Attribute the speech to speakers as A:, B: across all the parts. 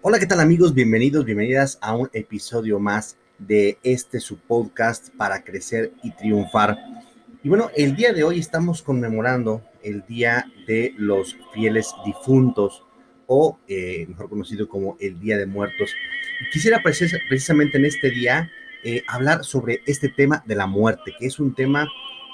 A: Hola, ¿qué tal amigos? Bienvenidos, bienvenidas a un episodio más de este su podcast para crecer y triunfar. Y bueno, el día de hoy estamos conmemorando el Día de los Fieles Difuntos o eh, mejor conocido como el Día de Muertos. Quisiera precisamente en este día eh, hablar sobre este tema de la muerte, que es un tema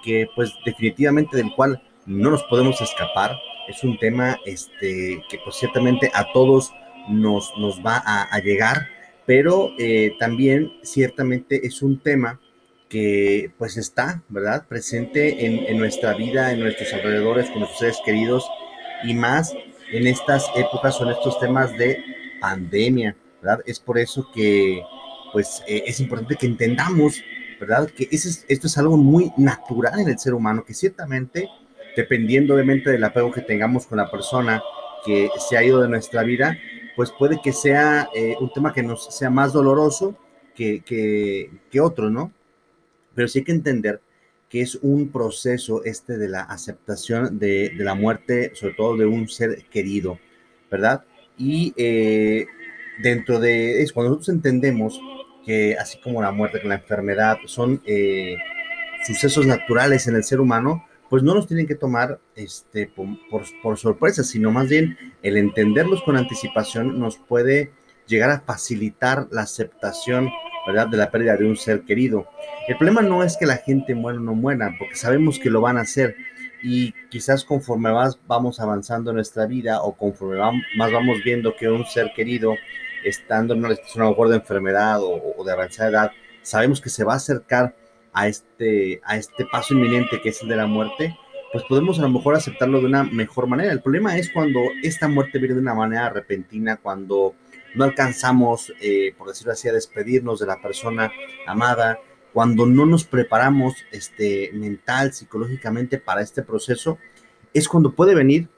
A: que pues definitivamente del cual no nos podemos escapar. Es un tema este, que pues ciertamente a todos nos, va a, llegar, pero eh, también ciertamente es un tema que pues está, ¿verdad? Presente en, nuestra vida, en nuestros alrededores, con nuestros seres queridos y más en estas épocas en estos temas de pandemia, ¿verdad? Es por eso que pues eh, es importante que entendamos, ¿verdad? Que es, esto es algo muy natural en el ser humano, que ciertamente, dependiendo obviamente del apego que tengamos con la persona que se ha ido de nuestra vida, pues puede que sea eh, un tema que nos sea más doloroso que, que, otro, ¿no? Pero sí hay que entender que es un proceso este de la aceptación de, de la muerte, sobre todo de un ser querido, ¿verdad? Y eh, dentro de eso, cuando nosotros entendemos que así como la muerte, que la enfermedad son eh, sucesos naturales en el ser humano, pues no nos tienen que tomar este, por, por, sorpresa, sino más bien el entenderlos con anticipación nos puede llegar a facilitar la aceptación, ¿verdad?, de la pérdida de un ser querido. El problema no es que la gente muera o no muera, porque sabemos que lo van a hacer y quizás conforme más vamos avanzando en nuestra vida o conforme más vamos viendo que un ser querido estando en una situación a lo mejor de enfermedad o, de avanzada edad, sabemos que se va a acercar a este, a este paso inminente que es el de la muerte, pues podemos a lo mejor aceptarlo de una mejor manera. El problema es cuando esta muerte viene de una manera repentina, cuando no alcanzamos, eh, por decirlo así, a despedirnos de la persona amada, cuando no nos preparamos este, mental, psicológicamente para este proceso, es cuando puede venir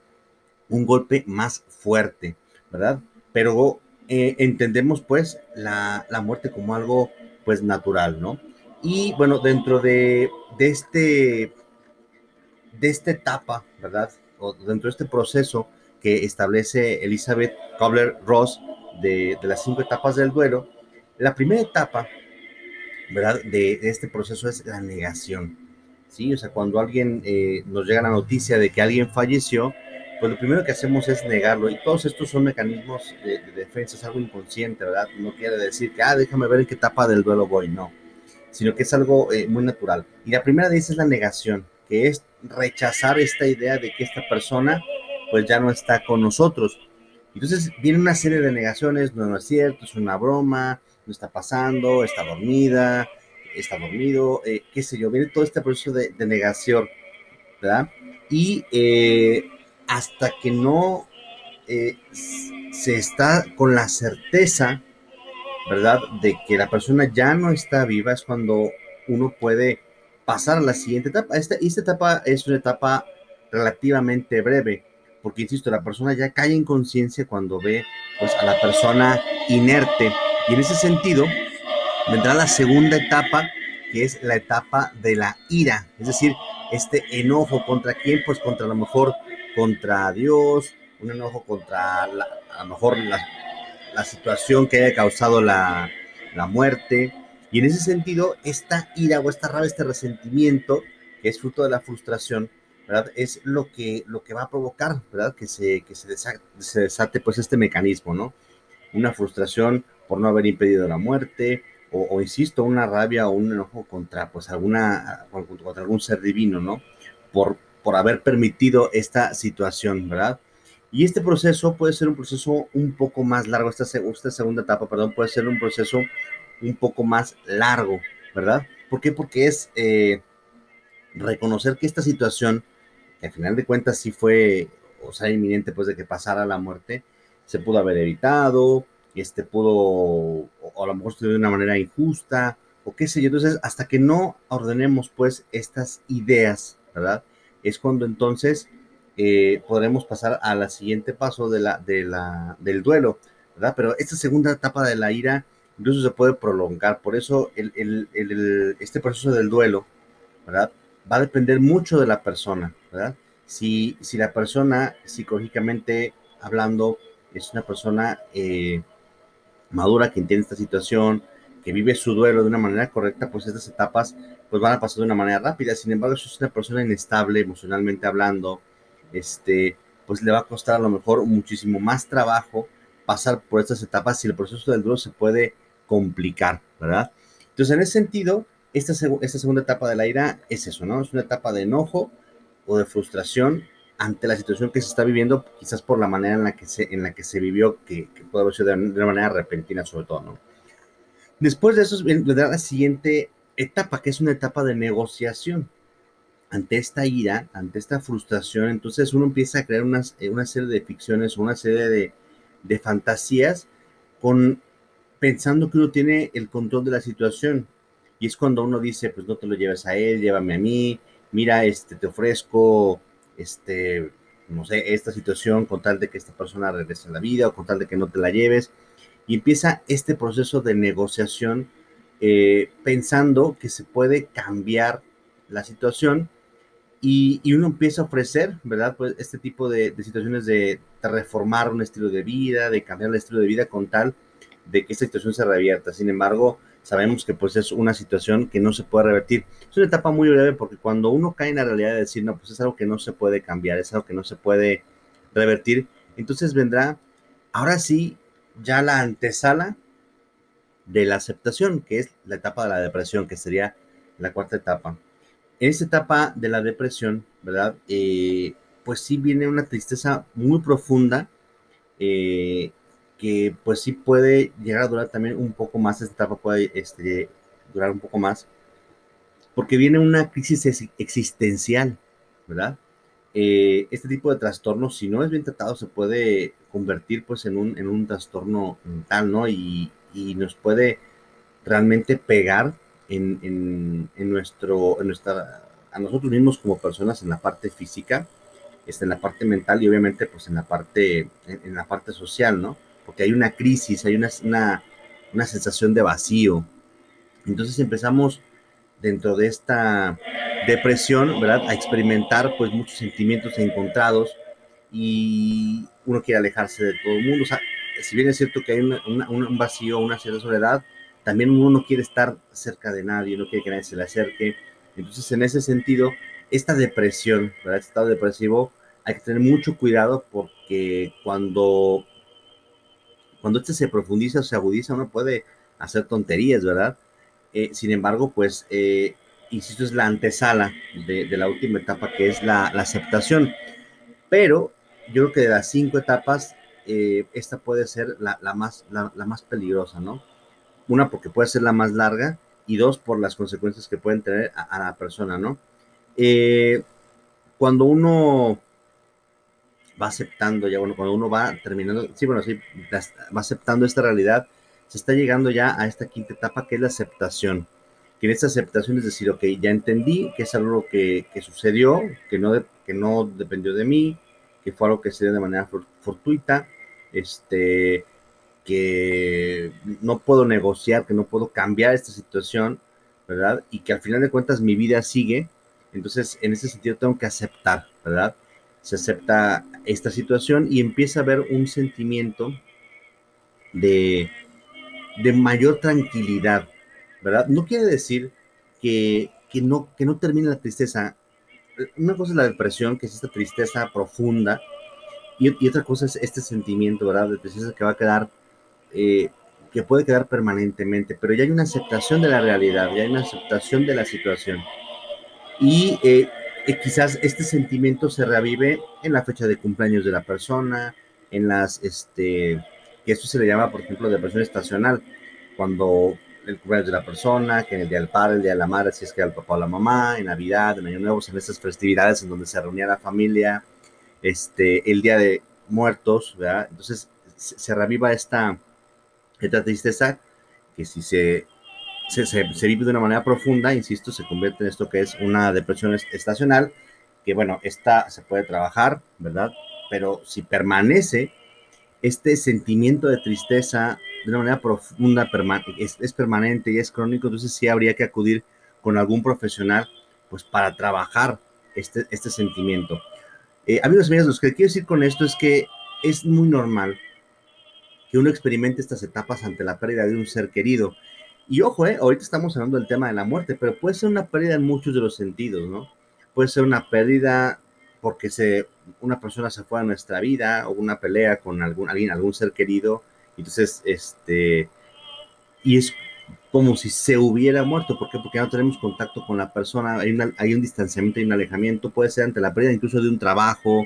A: un golpe más fuerte, ¿verdad? Pero eh, entendemos pues la, la, muerte como algo pues natural, ¿no? Y bueno, dentro de, de, este, de esta etapa, ¿verdad? O dentro de este proceso que establece Elizabeth Kobler-Ross de, de, las cinco etapas del duelo, la primera etapa, ¿verdad? De, de, este proceso es la negación, ¿sí? O sea, cuando alguien eh, nos llega la noticia de que alguien falleció, pues lo primero que hacemos es negarlo. Y todos estos son mecanismos de, defensa, es algo inconsciente, ¿verdad? No quiere decir que, ah, déjame ver en qué etapa del duelo voy, no. Sino que es algo eh, muy natural. Y la primera de esas es la negación, que es rechazar esta idea de que esta persona, pues ya no está con nosotros. Entonces viene una serie de negaciones, no, no es cierto, es una broma, no está pasando, está dormida, está dormido, eh, qué sé yo, viene todo este proceso de, de negación, ¿verdad? Y eh, hasta que no eh, se está con la certeza, ¿verdad?, de que la persona ya no está viva, es cuando uno puede pasar a la siguiente etapa. Esta, etapa es una etapa relativamente breve, porque, insisto, la persona ya cae en conciencia cuando ve pues, a la persona inerte. Y en ese sentido, vendrá la segunda etapa, que es la etapa de la ira, es decir, este enojo contra quién, pues contra a lo mejor contra Dios, un enojo contra a lo mejor la, la, situación que haya causado la, la, muerte. Y en ese sentido, esta ira o esta rabia, este resentimiento, que es fruto de la frustración, ¿verdad? Es lo que, lo que va a provocar, ¿verdad? Que se, que se, desate, pues este mecanismo, ¿no? Una frustración por no haber impedido la muerte, o, o, insisto, una rabia o un enojo contra pues alguna, contra algún ser divino, ¿no? Por, por haber permitido esta situación, ¿verdad? Y este proceso puede ser un proceso un poco más largo, esta, segunda etapa, perdón, puede ser un proceso un poco más largo, ¿verdad? ¿Por qué? Porque es eh, reconocer que esta situación, que al final de cuentas sí fue, o sea, inminente pues de que pasara la muerte, se pudo haber evitado, este pudo, o, a lo mejor estuvo de una manera injusta, o qué sé yo. Entonces, hasta que no ordenemos pues estas ideas, ¿verdad? es cuando entonces eh, podremos pasar a la siguiente paso de la, de la, del duelo, ¿verdad? Pero esta segunda etapa de la ira incluso se puede prolongar, por eso este proceso del duelo, ¿verdad? Va a depender mucho de la persona, ¿verdad? Si, si la persona psicológicamente hablando es una persona eh, madura, que entiende esta situación, que vive su duelo de una manera correcta, pues estas etapas pues van a pasar de una manera rápida. Sin embargo, si es una persona inestable emocionalmente hablando, este, pues le va a costar a lo mejor muchísimo más trabajo pasar por estas etapas si el proceso del duelo se puede complicar, ¿verdad? Entonces, en ese sentido, esta, segunda etapa de la ira es eso, ¿no? Es una etapa de enojo o de frustración ante la situación que se está viviendo, quizás por la manera en la que se, en la que se vivió, que, puede haber sido de, una manera repentina sobre todo, ¿no? Después de eso vendrá la siguiente etapa, que es una etapa de negociación. Ante esta ira, ante esta frustración, entonces uno empieza a crear eh, una serie de ficciones, una serie de, de fantasías con pensando que uno tiene el control de la situación. Y es cuando uno dice, pues no te lo lleves a él, llévame a mí, mira, este, te ofrezco, este, no sé, esta situación con tal de que esta persona regrese a la vida o con tal de que no te la lleves. Y empieza este proceso de negociación eh, pensando que se puede cambiar la situación y, uno empieza a ofrecer, ¿verdad? Pues este tipo de, situaciones de, reformar un estilo de vida, de cambiar el estilo de vida con tal de que esta situación se revierta. Sin embargo, sabemos que pues es una situación que no se puede revertir. Es una etapa muy breve porque cuando uno cae en la realidad de decir, no, pues es algo que no se puede cambiar, es algo que no se puede revertir, entonces vendrá, ahora sí, ya la antesala de la aceptación, que es la etapa de la depresión, que sería la cuarta etapa. En esta etapa de la depresión, ¿verdad? Eh, pues sí viene una tristeza muy profunda, eh, que pues sí puede llegar a durar también un poco más, esta etapa puede este, durar un poco más, porque viene una crisis existencial, ¿verdad? Eh, este tipo de trastorno, si no es bien tratado, se puede convertir pues en un, en un trastorno mental, ¿no? Y, y nos puede realmente pegar en, en, nuestro, en nuestra, a nosotros mismos como personas en la parte física, este, en la parte mental y obviamente pues en la parte, en, la parte social, ¿no? Porque hay una crisis, hay una, una, una sensación de vacío. Entonces empezamos dentro de esta depresión, ¿verdad? A experimentar pues muchos sentimientos encontrados y uno quiere alejarse de todo el mundo. O sea, si bien es cierto que hay un vacío, una cierta soledad, también uno no quiere estar cerca de nadie, no quiere que nadie se le acerque. Entonces, en ese sentido, esta depresión, ¿verdad? Este estado depresivo, hay que tener mucho cuidado porque cuando, cuando este se profundiza o se agudiza, uno puede hacer tonterías, ¿verdad? Eh, sin embargo, pues, eh, insisto, es la antesala de, la última etapa, que es la, aceptación. Pero yo creo que de las cinco etapas, eh, esta puede ser la, más, la, más peligrosa, ¿no? Una, porque puede ser la más larga, y dos, por las consecuencias que pueden tener a, la persona, ¿no? Eh, cuando uno va aceptando ya, bueno, cuando uno va terminando, sí, bueno, sí, va aceptando esta realidad, se está llegando ya a esta quinta etapa que es la aceptación. Que en esta aceptación es decir, ok, ya entendí que es algo que, sucedió, que no, que no dependió de mí, que fue algo que se dio de manera fortuita, este, que no puedo negociar, que no puedo cambiar esta situación, ¿verdad? Y que al final de cuentas mi vida sigue. Entonces, en ese sentido tengo que aceptar, ¿verdad? Se acepta esta situación y empieza a haber un sentimiento de, de mayor tranquilidad, ¿verdad? No quiere decir que, que, no, que no termine la tristeza. Una cosa es la depresión, que es esta tristeza profunda, y, y, otra cosa es este sentimiento, ¿verdad? De tristeza que va a quedar eh, que puede quedar permanentemente, pero ya hay una aceptación de la realidad, ya hay una aceptación de la situación. Y eh, eh, quizás este sentimiento se revive en la fecha de cumpleaños de la persona, en las, este, que esto se le llama, por ejemplo, depresión estacional, cuando el cumpleaños de la persona, que en el día del padre, el día de la madre, si es que era el papá o la mamá, en Navidad, en Año Nuevo, en esas festividades en donde se reunía la familia, este, el día de muertos, ¿verdad? Entonces se reviva esta, esta tristeza que si se, se, vive de una manera profunda, insisto, se convierte en esto que es una depresión estacional, que bueno, esta se puede trabajar, ¿verdad? Pero si permanece este sentimiento de tristeza de una manera profunda, es, es, permanente y es crónico, entonces sí habría que acudir con algún profesional, pues para trabajar este, este sentimiento. Eh, amigos y amigas, lo que quiero decir con esto es que es muy normal que uno experimente estas etapas ante la pérdida de un ser querido. Y ojo, eh, ahorita estamos hablando del tema de la muerte, pero puede ser una pérdida en muchos de los sentidos, ¿no? Puede ser una pérdida porque se, una persona se fue a nuestra vida o una pelea con algún, alguien, algún ser querido, entonces, este, y es como si se hubiera muerto, ¿por qué? Porque ya no tenemos contacto con la persona, hay, hay un distanciamiento y un alejamiento, puede ser ante la pérdida incluso de un trabajo,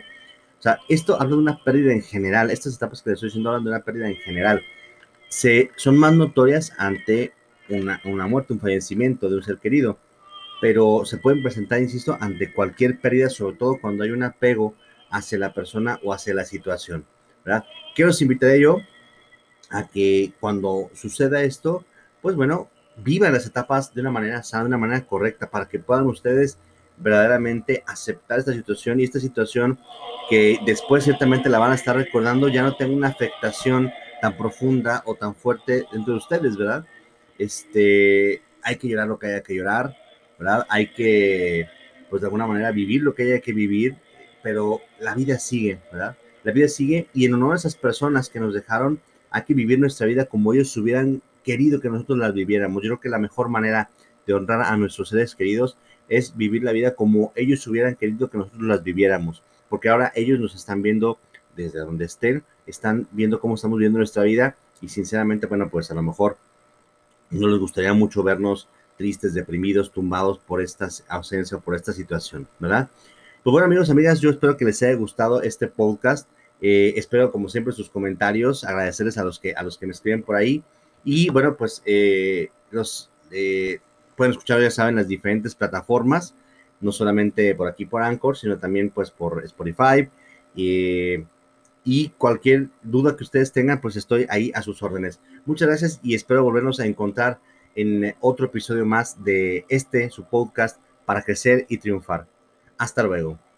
A: o sea, esto habla de una pérdida en general, estas etapas que les estoy diciendo hablan de una pérdida en general, se, son más notorias ante una, una muerte, un fallecimiento de un ser querido, pero se pueden presentar, insisto, ante cualquier pérdida, sobre todo cuando hay un apego hacia la persona o hacia la situación, ¿verdad? ¿Qué os invitaría yo? A que cuando suceda esto, pues bueno, vivan las etapas de una manera sana, de una manera correcta, para que puedan ustedes verdaderamente aceptar esta situación y esta situación que después ciertamente la van a estar recordando ya no tenga una afectación tan profunda o tan fuerte dentro de ustedes, ¿verdad? Este, hay que llorar lo que haya que llorar, ¿verdad? Hay que, pues de alguna manera, vivir lo que haya que vivir, pero la vida sigue, ¿verdad? La vida sigue y en honor a esas personas que nos dejaron, hay que vivir nuestra vida como ellos hubieran querido que nosotros las viviéramos. Yo creo que la mejor manera de honrar a nuestros seres queridos es vivir la vida como ellos hubieran querido que nosotros las viviéramos, porque ahora ellos nos están viendo desde donde estén, están viendo cómo estamos viviendo nuestra vida y sinceramente, bueno, pues a lo mejor no les gustaría mucho vernos tristes, deprimidos, tumbados por esta ausencia por esta situación, ¿verdad? Pues bueno, amigos, amigas, yo espero que les haya gustado este podcast. Eh, espero, como siempre, sus comentarios, agradecerles a los que, a los que me escriben por ahí. Y bueno, pues eh, los eh, pueden escuchar, ya saben, las diferentes plataformas, no solamente por aquí por Anchor, sino también pues por Spotify. y cualquier duda que ustedes tengan, pues estoy ahí a sus órdenes. Muchas gracias y espero volvernos a encontrar en otro episodio más de este, su podcast, para crecer y triunfar. Hasta luego.